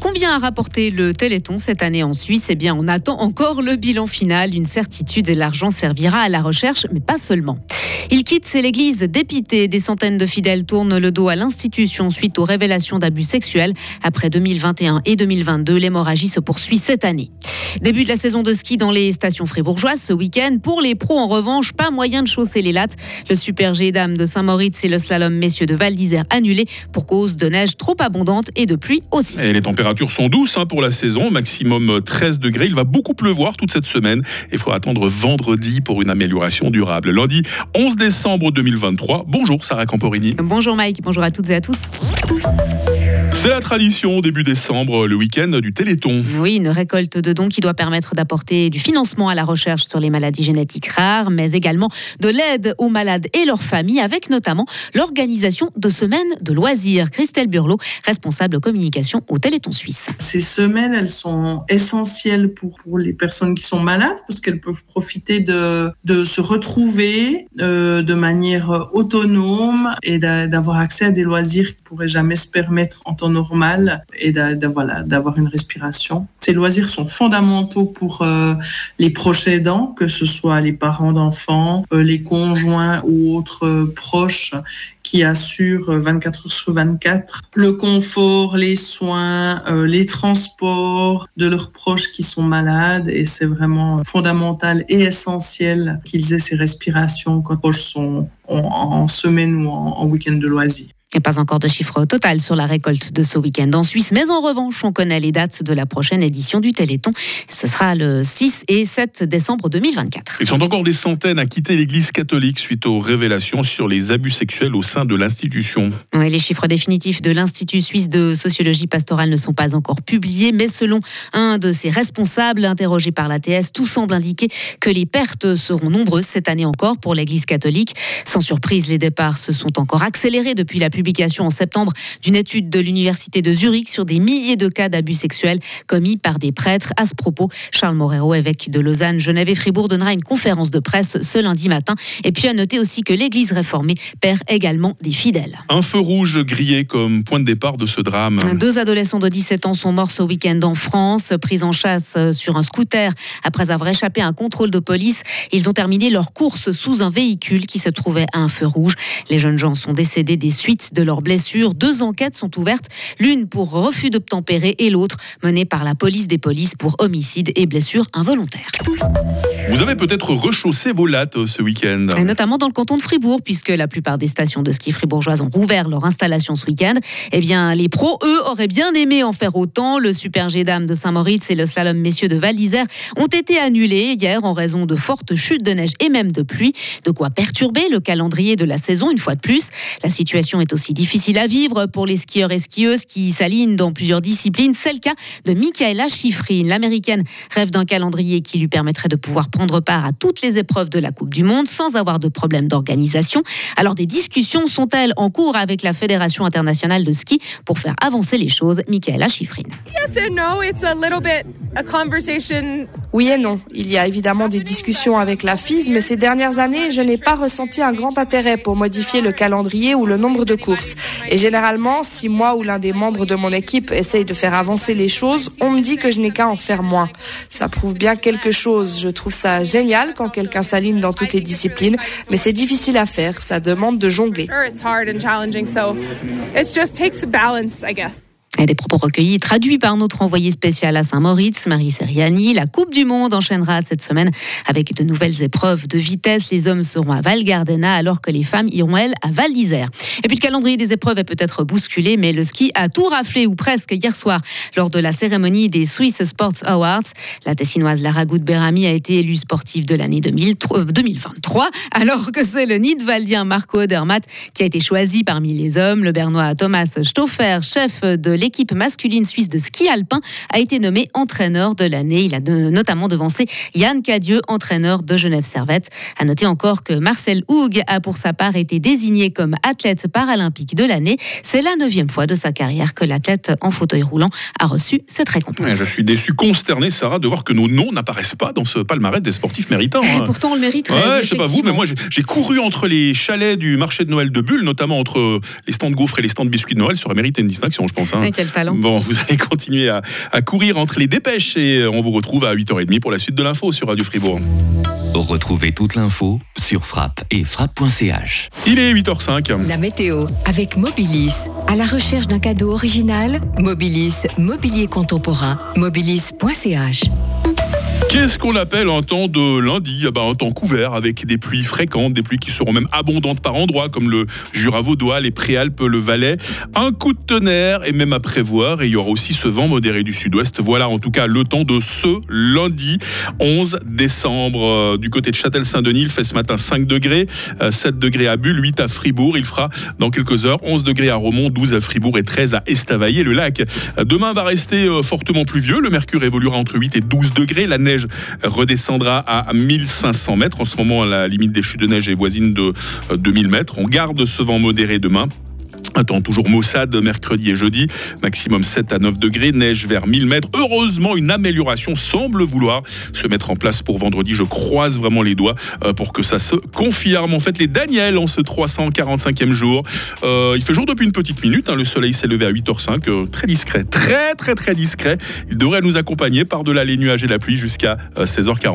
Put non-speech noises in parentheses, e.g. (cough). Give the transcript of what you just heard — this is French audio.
Combien a rapporté le Téléthon cette année en Suisse? Eh bien, on attend encore le bilan final. Une certitude, l'argent servira à la recherche, mais pas seulement. Il quitte l'église dépité. Des centaines de fidèles tournent le dos à l'institution suite aux révélations d'abus sexuels. Après 2021 et 2022, l'hémorragie se poursuit cette année. Début de la saison de ski dans les stations fribourgeoises ce week-end. Pour les pros, en revanche, pas moyen de chausser les lattes. Le Super G Dame de Saint-Moritz et le slalom messieurs de Val d'Isère annulés pour cause de neige trop abondante et de pluie aussi. Et les températures sont douces hein, pour la saison, maximum 13 degrés. Il va beaucoup pleuvoir toute cette semaine et il faudra attendre vendredi pour une amélioration durable. Lundi 11 décembre 2023. Bonjour Sarah Camporini. Bonjour Mike, bonjour à toutes et à tous. C'est la tradition début décembre, le week-end du Téléthon. Oui, une récolte de dons qui doit permettre d'apporter du financement à la recherche sur les maladies génétiques rares, mais également de l'aide aux malades et leurs familles, avec notamment l'organisation de semaines de loisirs. Christelle Burlot, responsable communication au Téléthon suisse. Ces semaines, elles sont essentielles pour, pour les personnes qui sont malades parce qu'elles peuvent profiter de, de se retrouver euh, de manière autonome et d'avoir accès à des loisirs qu'ils ne pourraient jamais se permettre en temps normal et d'avoir une respiration. Ces loisirs sont fondamentaux pour euh, les proches aidants, que ce soit les parents d'enfants, euh, les conjoints ou autres euh, proches qui assurent 24 heures sur 24 le confort, les soins, les transports de leurs proches qui sont malades. Et c'est vraiment fondamental et essentiel qu'ils aient ces respirations quand les proches sont en, semaine ou en week-end de loisirs. Et pas encore de chiffre total sur la récolte de ce week-end en Suisse, mais en revanche, on connaît les dates de la prochaine édition du Téléthon. Ce sera le 6 et 7 décembre 2024. Ils sont encore des centaines à quitter l'Église catholique suite aux révélations sur les abus sexuels au sein de l'institution. les chiffres définitifs de l'Institut suisse de sociologie pastorale ne sont pas encore publiés, mais selon un de ses responsables interrogé par l'ATS, tout semble indiquer que les pertes seront nombreuses cette année encore pour l'Église catholique. Sans surprise, les départs se sont encore accélérés depuis la publication publication en septembre d'une étude de l'Université de Zurich sur des milliers de cas d'abus sexuels commis par des prêtres. À ce propos, Charles Morero, évêque de Lausanne, Genève et Fribourg, donnera une conférence de presse ce lundi matin. Et puis à noter aussi que l'Église réformée perd également des fidèles. Un feu rouge grillé comme point de départ de ce drame. Deux adolescents de 17 ans sont morts ce week-end en France, pris en chasse sur un scooter après avoir échappé à un contrôle de police. Ils ont terminé leur course sous un véhicule qui se trouvait à un feu rouge. Les jeunes gens sont décédés des suites de leurs blessures. Deux enquêtes sont ouvertes, l'une pour refus d'obtempérer et l'autre menée par la police des polices pour homicide et blessures involontaires. Vous avez peut-être rechaussé vos lattes euh, ce week-end. notamment dans le canton de Fribourg, puisque la plupart des stations de ski fribourgeoises ont rouvert leur installation ce week-end. Eh bien, les pros, eux, auraient bien aimé en faire autant. Le Super G Dame de Saint-Moritz et le Slalom Messieurs de Val d'Isère ont été annulés hier en raison de fortes chutes de neige et même de pluie. De quoi perturber le calendrier de la saison une fois de plus. La situation est aussi difficile à vivre pour les skieurs et skieuses qui s'alignent dans plusieurs disciplines. C'est le cas de Michaela Schifrin. L'américaine rêve d'un calendrier qui lui permettrait de pouvoir prendre part à toutes les épreuves de la Coupe du Monde sans avoir de problème d'organisation. Alors des discussions sont-elles en cours avec la Fédération internationale de ski pour faire avancer les choses? Michaela Schifrin. Oui et non. Il y a évidemment des discussions avec la FIS, mais ces dernières années, je n'ai pas ressenti un grand intérêt pour modifier le calendrier ou le nombre de courses. Et généralement, si moi ou l'un des membres de mon équipe essaye de faire avancer les choses, on me dit que je n'ai qu'à en faire moins. Ça prouve bien quelque chose. Je trouve ça génial quand quelqu'un s'aligne dans toutes les disciplines, mais c'est difficile à faire. Ça demande de jongler. Des propos recueillis traduits par notre envoyé spécial à Saint-Moritz, Marie Seriani. La Coupe du Monde enchaînera cette semaine avec de nouvelles épreuves de vitesse. Les hommes seront à Val Gardena alors que les femmes iront, elles, à Val d'Isère. Et puis le calendrier des épreuves est peut-être bousculé, mais le ski a tout raflé ou presque hier soir lors de la cérémonie des Swiss Sports Awards. La Tessinoise Lara Berami a été élue sportive de l'année 2023, (laughs) alors que c'est le Nidwaldien Marco Odermatt qui a été choisi parmi les hommes. Le Bernois Thomas Stauffer, chef de l'équipe masculine suisse de ski alpin a été nommé entraîneur de l'année. Il a notamment devancé Yann Cadieux, entraîneur de Genève Servette. À noter encore que Marcel Houg a pour sa part été désigné comme athlète paralympique de l'année. C'est la neuvième fois de sa carrière que l'athlète en fauteuil roulant a reçu cette récompense. je suis déçu, consterné, Sarah, de voir que nos noms n'apparaissent pas dans ce palmarès des sportifs méritants. Hein. pourtant, on le mérite. Ouais, je sais pas vous, mais moi, j'ai couru entre les chalets du marché de Noël de Bulle, notamment entre les stands de gaufres et les stands de biscuits de Noël. Ça aurait mérité une distinction, je pense. Hein. Quel talent. Bon, vous allez continuer à, à courir entre les dépêches et on vous retrouve à 8h30 pour la suite de l'info sur Radio Fribourg. Retrouvez toute l'info sur frappe et frappe.ch. Il est 8h05. La météo avec Mobilis. À la recherche d'un cadeau original, Mobilis, mobilier contemporain, mobilis.ch. Qu'est-ce qu'on appelle un temps de lundi? Ah bah, Un temps couvert avec des pluies fréquentes, des pluies qui seront même abondantes par endroits comme le Jura vaudois, les Préalpes, le Valais. Un coup de tonnerre et même à prévoir. Et il y aura aussi ce vent modéré du sud-ouest. Voilà en tout cas le temps de ce lundi 11 décembre. Euh, du côté de Châtel-Saint-Denis, il fait ce matin 5 degrés, 7 euh, degrés à Bulle, 8 à Fribourg. Il fera dans quelques heures 11 degrés à Romont, 12 à Fribourg et 13 à Estavayer, le lac. Demain va rester euh, fortement pluvieux. Le mercure évoluera entre 8 et 12 degrés. La neige redescendra à 1500 mètres. En ce moment, la limite des chutes de neige est voisine de 2000 mètres. On garde ce vent modéré demain. Un temps toujours maussade mercredi et jeudi, maximum 7 à 9 degrés, neige vers 1000 mètres. Heureusement, une amélioration semble vouloir se mettre en place pour vendredi. Je croise vraiment les doigts euh, pour que ça se confirme. En fait, les Daniels en ce 345e jour. Euh, il fait jour depuis une petite minute. Hein. Le soleil s'est levé à 8h05. Euh, très discret, très très très discret. Il devrait nous accompagner par-delà les nuages et la pluie jusqu'à 16h40.